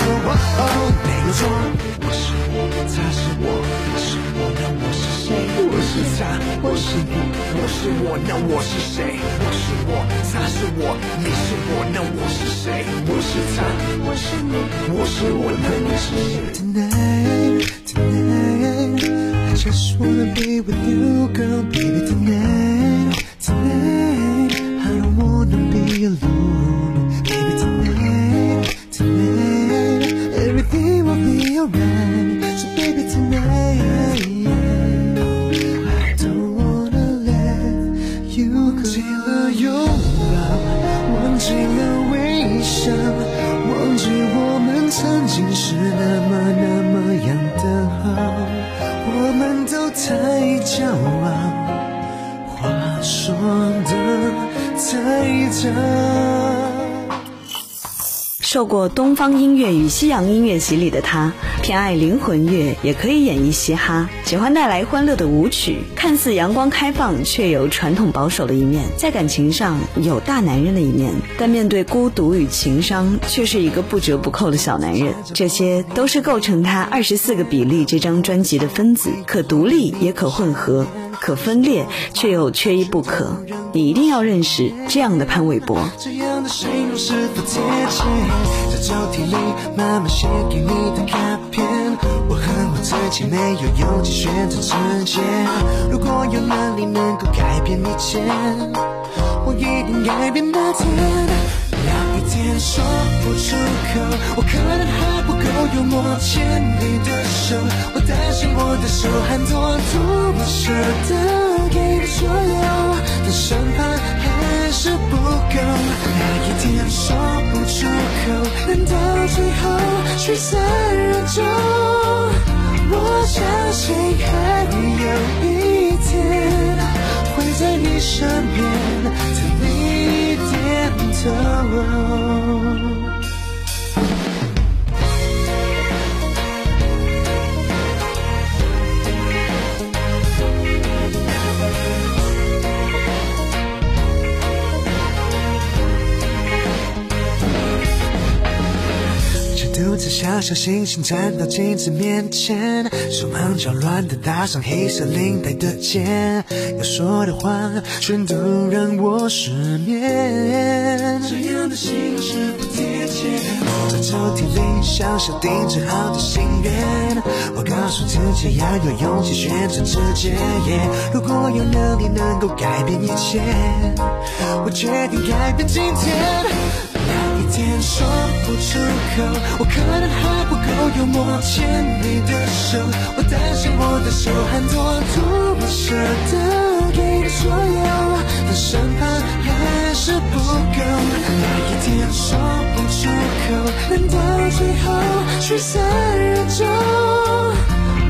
我哦哪个说我是我他是我你是我那我是谁我是他我是你我是我那我是谁我是我他是我你是我那我是谁我是他我是你我是我那你是谁 tonight tonight i just wanna be with you girl baby tonight. 受过东方音乐与西洋音乐洗礼的他，偏爱灵魂乐，也可以演绎嘻哈，喜欢带来欢乐的舞曲。看似阳光开放，却有传统保守的一面。在感情上有大男人的一面，但面对孤独与情伤，却是一个不折不扣的小男人。这些都是构成他二十四个比例这张专辑的分子，可独立也可混合。可分裂，却又缺一不可。你一定要认识这样的潘玮柏。自己没有勇气选择直接。如果有能力能够改变一切，我一定改变那天。天说不出口，我可能还不够幽默。牵你的手，我担心我的手汗多，多不舍得给你所有，但身旁还是不够。那一天说不出口，难道最后聚散人中？我相信还会有一天，会在你身边。等你点头小小星星站到镜子面前，手忙脚乱的搭上黑色领带的结，要说的话全都让我失眠。这样的形容是不贴切。在抽屉里小小定制好的心愿，我告诉自己要有勇气选择直接。如果有能力能够改变一切，我决定改变今天。天说不出口，我可能还不够幽默。牵你的手，我担心我的手汗多，多么舍得给你所有，但身旁还是不够。那一天说不出口，难道最后聚散人中？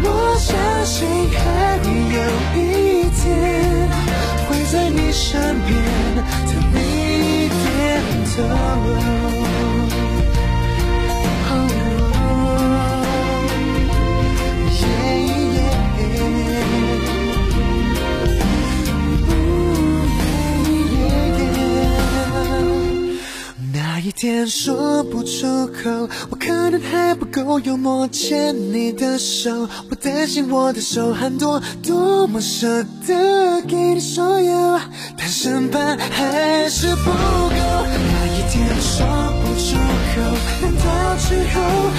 我相信还会有一天，会在你身边，等你点头。说不出口，我可能还不够幽默牵你的手，我担心我的手很多，多么舍得给你所有，但身旁还是不够。那一天说不出口，难道最后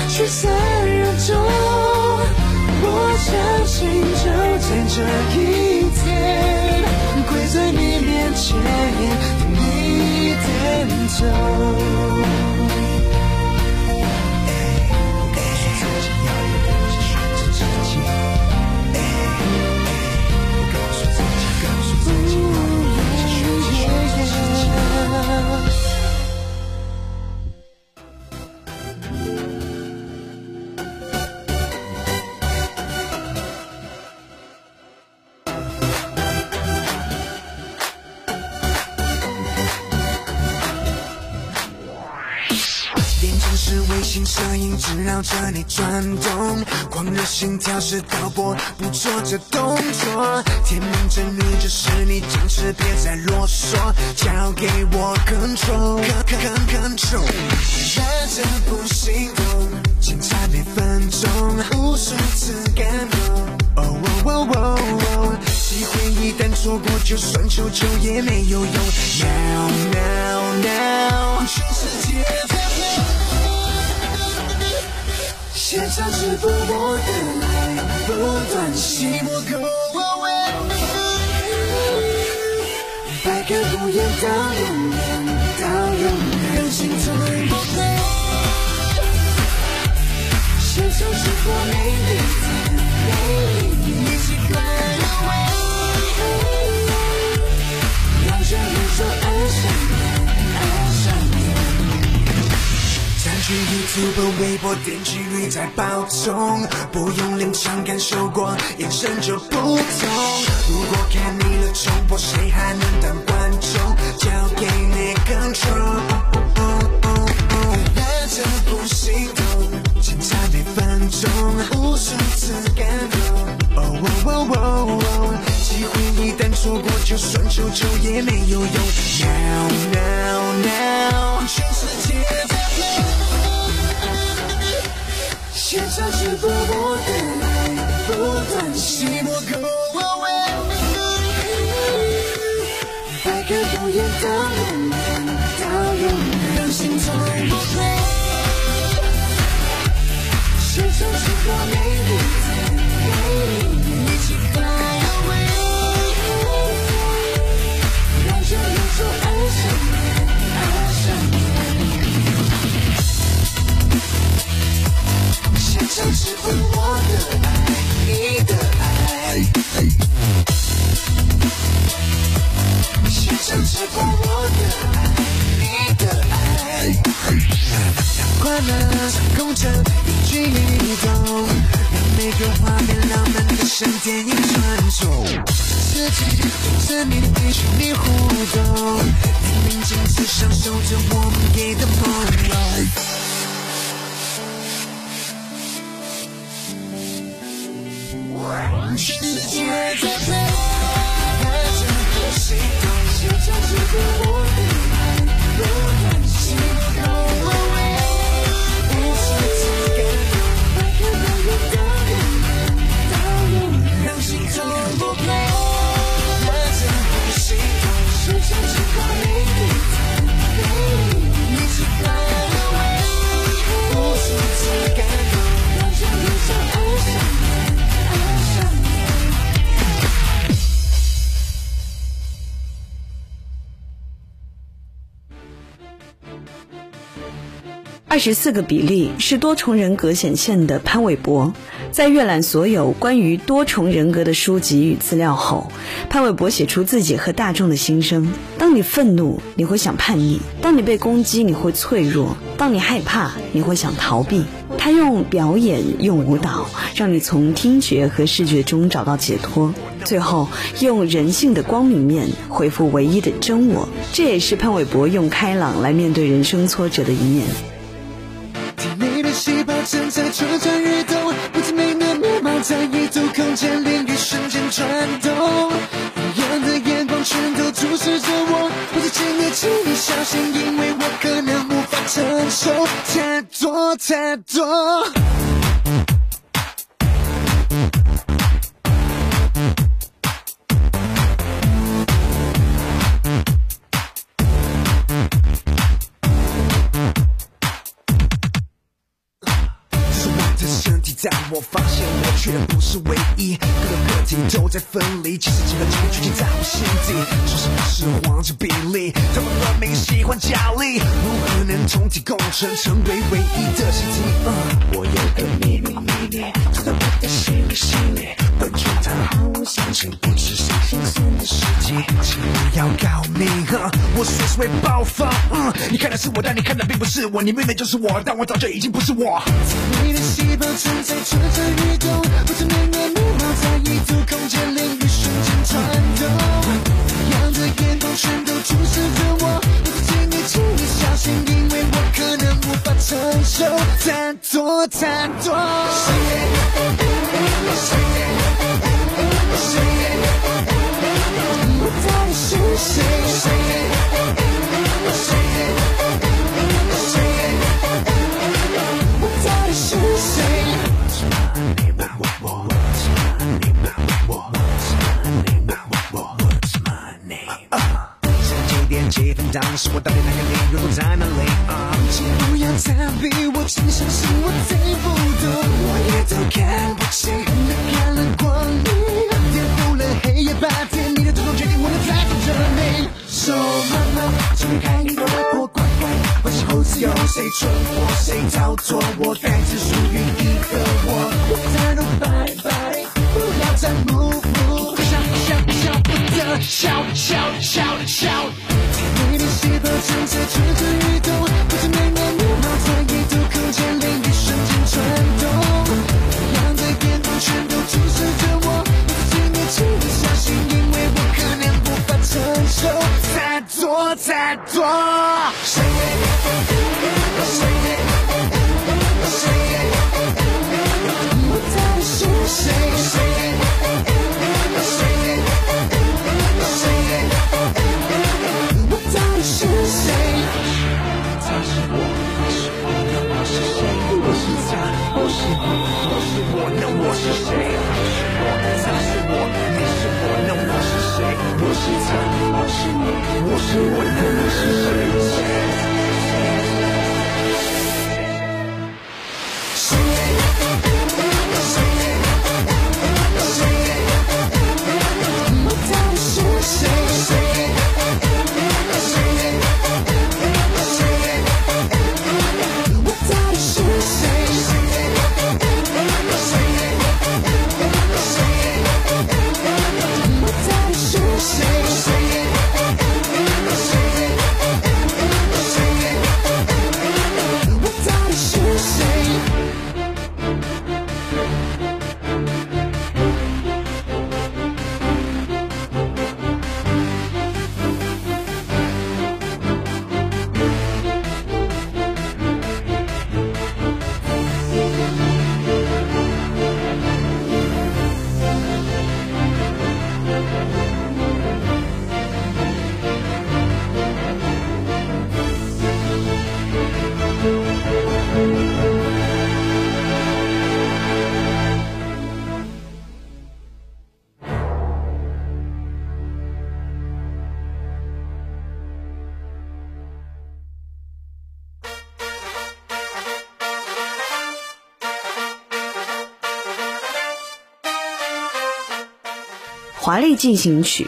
却在人中？我相信就在这一天，跪在你面前。等你点头。心跳是导播，捕捉着动作。甜言蜜语就是你坚持，别再啰嗦，交给我 control。control，认真不心动，精彩每分钟，无数次感动。哦哦哦哦哦，机会一旦错过，就算求救也没有用。Now now now，全世界。现场直播我的爱，不断吸我为你，百看不厌到永远，到永远，让心痛不累。现场直播每一去 YouTube、微博点击率在暴冲，不用临场感受过，眼神就不同。如果看腻了重播，谁还能当观众？交给你 control。认真不心动，精彩每分钟，无数次感动。机会一旦错过，就算求救也没有用。Now now now，现场直播我的爱，不断吸我口味，百看不厌到永远，到永远，让心从不累。现场直播每一天，每一年，一起现场直播我的爱，你的爱。现场直播我的爱，你的爱。让快乐掌控着一举一动，让每个画面浪漫的像电影传送。自己跟着你的虚拟互动，连宁静此享受着我们给的朦胧。全世界在飞，看着我心动，现场直播我的爱，不断心动，无数次感动，百看不厌到永远，到永远，让心痛不累，看十四个比例是多重人格显现的潘玮柏，在阅览所有关于多重人格的书籍与资料后，潘玮柏写出自己和大众的心声：当你愤怒，你会想叛逆；当你被攻击，你会脆弱；当你害怕，你会想逃避。他用表演，用舞蹈，让你从听觉和视觉中找到解脱，最后用人性的光明面恢复唯一的真我。这也是潘玮柏用开朗来面对人生挫折的一面。蠢蠢欲动，不知名的面貌在异度空间领域瞬间转动，一样的眼光全都注视着我，我在警告，请你小心，因为我可能无法。承受太多太多。我发现我却不是唯一，各个个体都在分离，其实几个结局在我心底，说什么是黄金比例？他们分明喜欢佳丽，如何能同体共存，成为唯一的习题？我有个秘密秘密，藏在我的心里心里，完全它毫无详情，不知谁心酸的事情，请不要告密，我随时会爆发。你看的是我，但你看的并不是我，你妹妹就是我，但我早就已经不是我。你的细胞存在。蠢蠢欲动，不知绵绵密码在异度空间领域瞬间穿透。太阳的眼光全都注视着我，我请你，请你小心，因为我可能无法承受太多太多。不得，笑笑你的。细胞正在蠢蠢欲动，不知绵绵密码在一度空间里一瞬间转动。太阳的眼光全都注视着我，我请你，请你相信，因为我可能无法承受太多太多。我是我我是我那我是谁？不是我他是我你是我那我是谁？不是他我是你我是我那能是谁？华丽进行曲。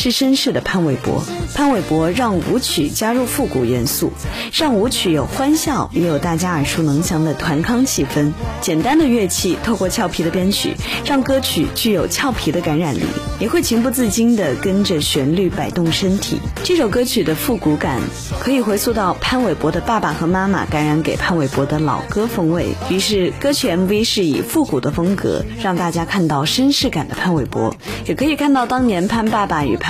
是绅士的潘玮柏，潘玮柏让舞曲加入复古元素，让舞曲有欢笑，也有大家耳熟能详的团康气氛。简单的乐器透过俏皮的编曲，让歌曲具有俏皮的感染力，也会情不自禁地跟着旋律摆动身体。这首歌曲的复古感可以回溯到潘玮柏的爸爸和妈妈感染给潘玮柏的老歌风味，于是歌曲 MV 是以复古的风格让大家看到绅士感的潘玮柏，也可以看到当年潘爸爸与潘。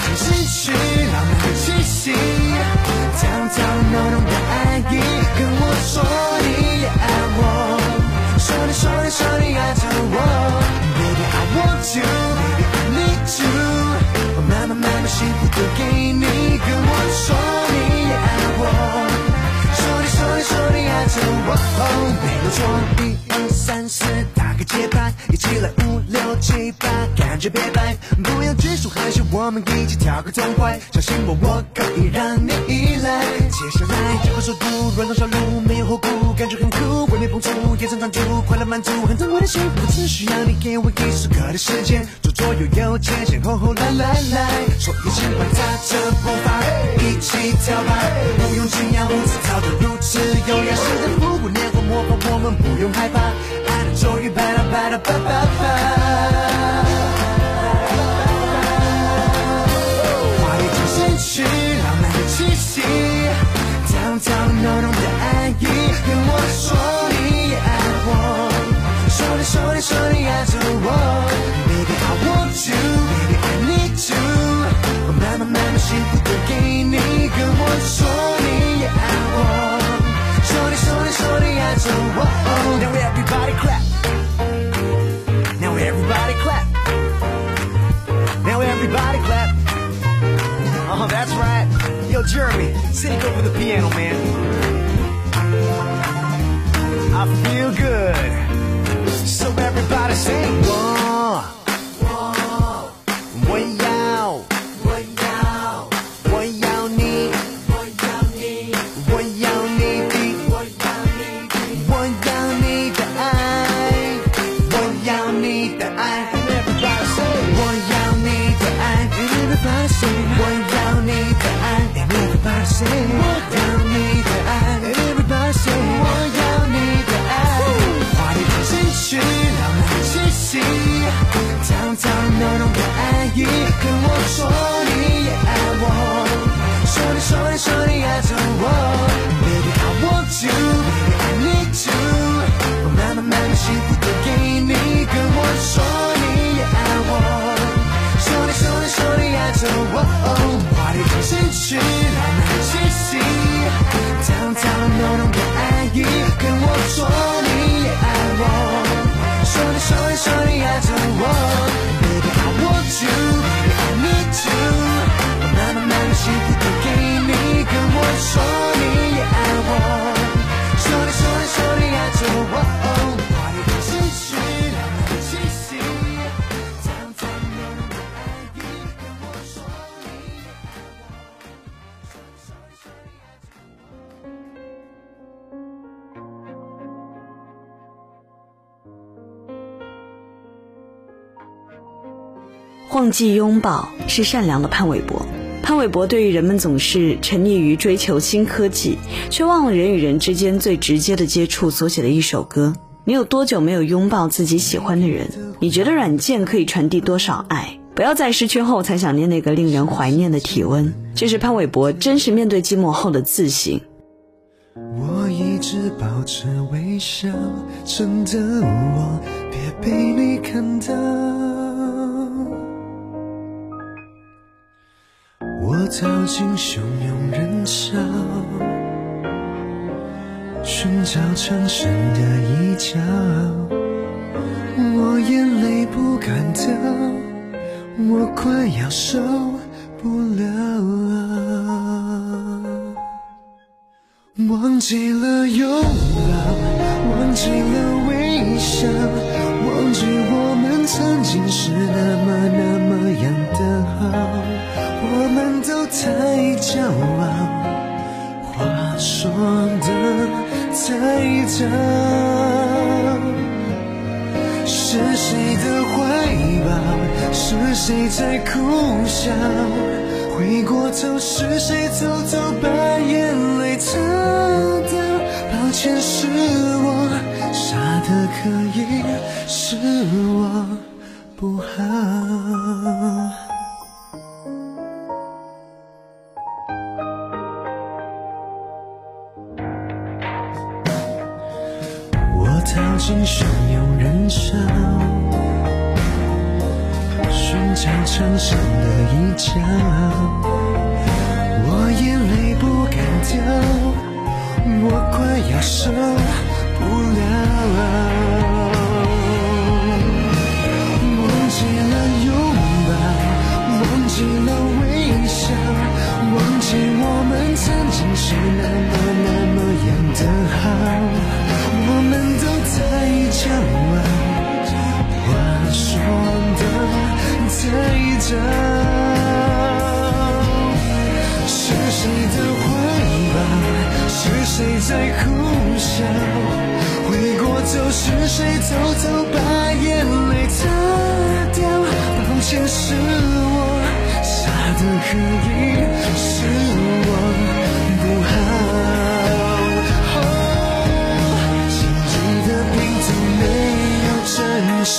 花已经失去浪漫的气息，藏藏浓浓的爱意，跟我说你也爱我，说你说你说你爱着我，Baby I want you，Baby I need you，我慢慢慢慢幸福都给你，跟我说你也爱我。说你说你说你爱着我，哦没有错，一二三四，打个节拍，一起来五六七八，感觉别摆，不要拘束害羞，我们一起跳个痛快，相信我，我可以让你依赖。接下来就会速度，软动小路，没有后顾，感觉很酷，未免碰触，眼神专注，快乐满足，很珍贵的幸福，只需要你给我一首歌的时间，左左右右，前前后后，来来来，所有情况踏着步伐，一起跳吧，不用惊讶，舞姿跳得如此优雅，试着复古年华模仿，我们不用害怕，爱的终于拜了拜了拜拜拜。说你说你说你爱着我，Baby I want you，Baby I need you，我慢慢慢慢幸福都给你，跟我说你也爱我，说你说你说你爱着我，Now everybody clap。Now everybody clap. Now everybody clap. Oh, that's right. Yo, Jeremy, take over the piano, man. I feel good. 说你说你说你爱着我，Baby I want you，Baby I need you，我慢慢慢慢幸福都给你，跟我说你忘记拥抱是善良的潘玮柏。潘玮柏对于人们总是沉溺于追求新科技，却忘了人与人之间最直接的接触所写的一首歌。你有多久没有拥抱自己喜欢的人？你觉得软件可以传递多少爱？不要在失去后才想念那个令人怀念的体温。这是潘玮柏真实面对寂寞后的自省。我一直保持微笑，真的我别被你看到。我走进汹涌人潮，寻找藏身的一角。我眼泪不敢掉，我快要受不了。忘记了拥抱，忘记了微笑，忘记我们曾经是那么那么样的好，太骄傲，话说的太早。是谁的怀抱？是谁在苦笑？回过头，是谁偷偷把眼泪擦掉？抱歉，是我傻的可以，是我不好。我逃进汹涌人笑，寻找长生的一角，我眼泪不敢掉，我快要受不了。忘记了拥抱，忘记了微笑，忘记我们曾经是是谁偷偷把眼泪擦掉？抱歉，是我傻得可以，是我不好。心里的拼图没有真心，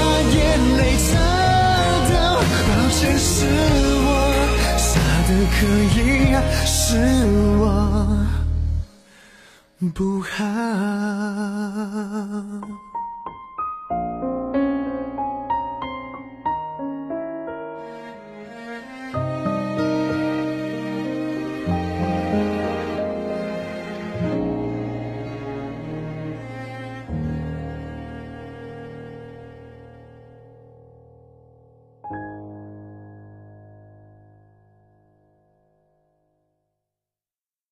可以，是我不好。